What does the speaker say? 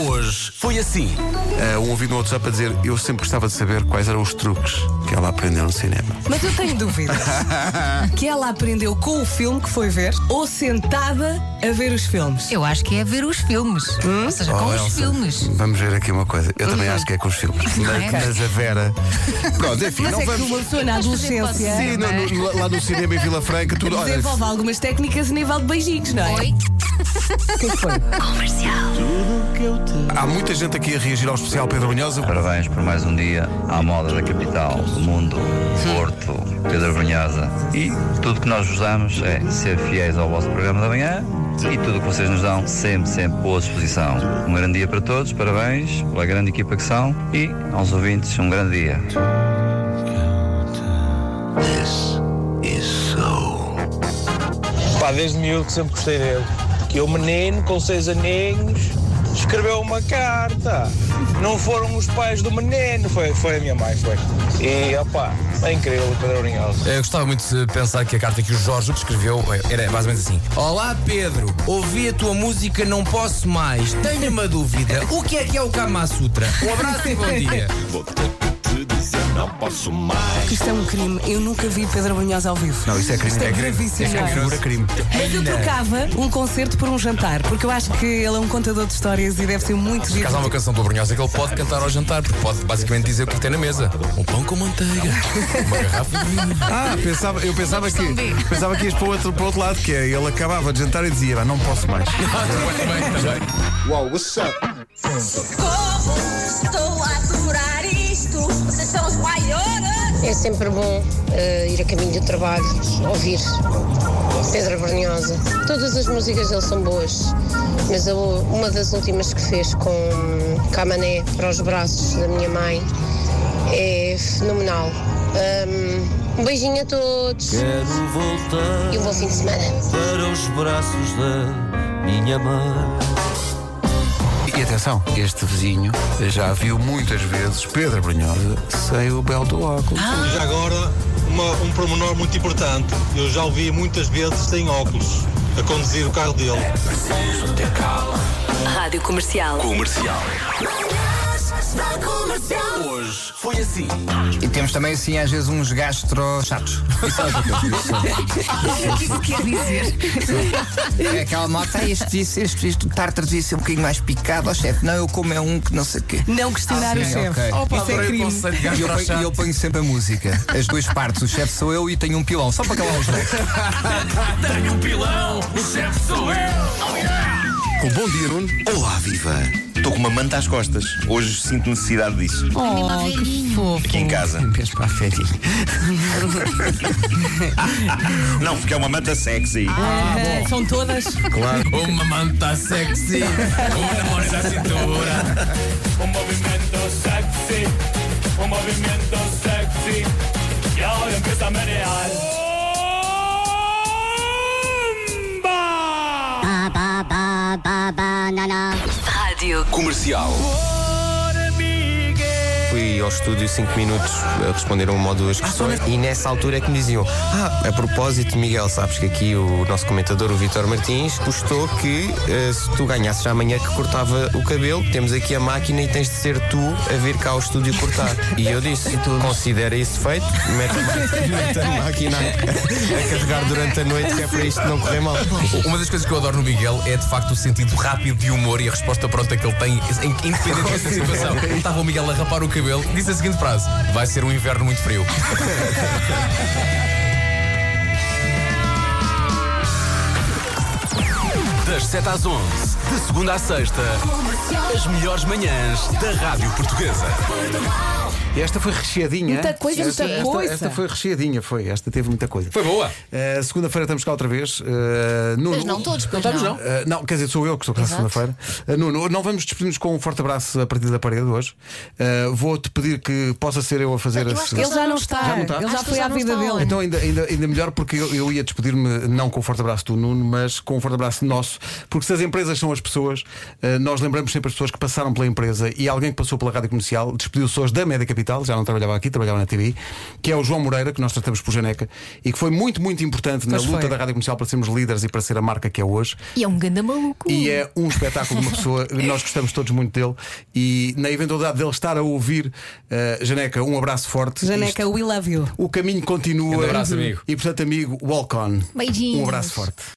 Hoje foi assim. Uh, um ouvido no WhatsApp a dizer eu sempre gostava de saber quais eram os truques que ela aprendeu no cinema. Mas eu tenho dúvidas. que ela aprendeu com o filme que foi ver ou sentada a ver os filmes? Eu acho que é ver os filmes. Ou seja, com Oh, os Elsa, filmes. Vamos ver aqui uma coisa. Eu também acho que é com os filmes. Mas, é? mas a Vera. Pronto, enfim, Mas não é que vamos. uma pessoa na adolescência Sim, no- no- lá no cinema em Vila Franca, tudo. Olha, desenvolve algumas técnicas a nível de beijinhos, não é? Oi? O que é que foi? há muita gente aqui a reagir ao especial Pedro Brunhosa. Parabéns por mais um dia à moda da capital, do mundo, Porto, Pedro Brunhosa. E tudo que nós vos damos é ser fiéis ao vosso programa da manhã e tudo o que vocês nos dão, sempre, sempre boa disposição. Um grande dia para todos, parabéns pela grande equipa que são e aos ouvintes, um grande dia. Pá, desde miúdo que sempre gostei dele. Que o menino, com seis aninhos, escreveu uma carta. Não foram os pais do menino, foi, foi a minha mãe, foi. E, opá, é incrível o Pedro Brunhosa. Eu gostava muito de pensar que a carta que o Jorge escreveu era mais ou menos assim: Olá Pedro, ouvi a tua música, não posso mais. Tenho uma dúvida: o que é que é o Kama Sutra? Um abraço e bom dia. Isto é um crime. Eu nunca vi Pedro Brunhosa ao vivo. Não, isso é crime. Isto é É gravíssimo. É não é? figura crime. Mas eu trocava um concerto por um jantar, porque eu acho que ele é um contador de histórias e deve ser muito giro. Caso há uma canção do Brunhosa que ele pode cantar ao jantar, porque pode basicamente dizer o que tem na mesa: um pão com manteiga, uma garrafa de vinho. Ah, pensava, eu pensava que, pensava que ias para o outro, para o outro lado, que é ele acabava de jantar e dizia, "Ah, não posso mais. Uau, what's up? Como estou a adorar isto? Vocês são os maiores! É sempre bom eh, ir a caminho do trabalho, ouvir Pedro Brunhosa. Todas as músicas dele são boas, mas a- uma das últimas que fez com Camané para os braços da minha mãe é fenomenal. Um, um beijinho a todos Quero voltar e um bom fim de semana. para os braços da minha mãe. E atenção, este vizinho já viu muitas vezes Pedro Brunhosa sem o belo do óculos. Já agora, uma- um promenor muito importante. Eu já o vi muitas vezes sem óculos, a conduzir o carro dele. Rádio Comercial. Comercial. Hoje foi assim. E temos também, assim, às vezes, uns gastro chatos. Isso é. O isso quer dizer? É aquela malta, ah, este disse, este, este tartar devia ser um bocadinho mais picado, ó chefe. Não, eu como é um que não sei o quê. Não questionar Ah, o chefe. ok. Opa, Isso é crime. E eu, ponho, e eu ponho sempre a música, as duas partes. O chefe sou eu e tenho um pilão, só para calar os dois. Tenho um pilão, o chefe sou eu. Com bom dia, Nuno. Olá, viva! Estou com uma manta às costas. Hoje sinto necessidade disso. Anima velhinho. Aqui em casa. Para a férias. Não, porque é uma manta sexy. Ah, são todas. Uma manta sexy, uma namorada da cintura. Um movimento sexy, um movimento sexy. E ahora empieza a menear. Comercial. Ao estúdio 5 minutos a responder a uma ou duas questões e nessa altura é que me diziam: Ah, a propósito, Miguel, sabes que aqui o nosso comentador, o Vitor Martins, postou que eh, se tu ganhasses amanhã que cortava o cabelo, temos aqui a máquina e tens de ser tu a vir cá ao estúdio cortar. E eu disse: Considera isso feito, mete a, mete a máquina a, a carregar durante a noite, que é para isto não correr mal. Uma das coisas que eu adoro no Miguel é de facto o sentido rápido de humor e a resposta pronta que ele tem, em- independente da situação. Estava o Miguel a rapar o cabelo, disse a seguinte frase: Vai ser um inverno muito frio. Das 7 às 11, de segunda à sexta, as melhores manhãs da Rádio Portuguesa. Esta foi recheadinha. Muita coisa, esta, muita esta- coisa. Esta foi recheadinha, foi. Esta teve muita coisa. Foi boa. Uh, Segunda-feira estamos cá outra vez. Uh, Nuno, Mas não todos, pois estamos, não. não. Uh, não, quer dizer, sou eu que estou cá segunda-feira. Uh, Nuno, não vamos despedir-nos com um forte abraço a partir da parede hoje. Uh, Vou-te pedir que possa ser eu a fazer Eu esse. Ele já não está. Já não está? Ele já foi à não vida dele. Então ainda, ainda, ainda melhor porque eu, eu ia despedir-me não com o forte abraço do Nuno, mas com o forte abraço nosso, porque se as empresas são as pessoas, uh, nós lembramos sempre as pessoas que passaram pela empresa e alguém que passou pela rádio comercial despediu-se hoje da média capital. já não trabalhava aqui, trabalhava na TVI, que é o João Moreira, que nós tratamos por Janeca, e que foi muito, muito importante Pois na luta foi. da rádio comercial para sermos líderes e para ser a marca que é hoje. E é um ganda maluco. E é um espetáculo de uma pessoa, nós gostamos todos muito dele. E na eventualidade dele estar a ouvir, eh, Janeca, um abraço forte. Janeca, Isto- we love you. o caminho continua. Grande abraço, amigo. E portanto, amigo, walk on. Beijinhos. Um abraço forte.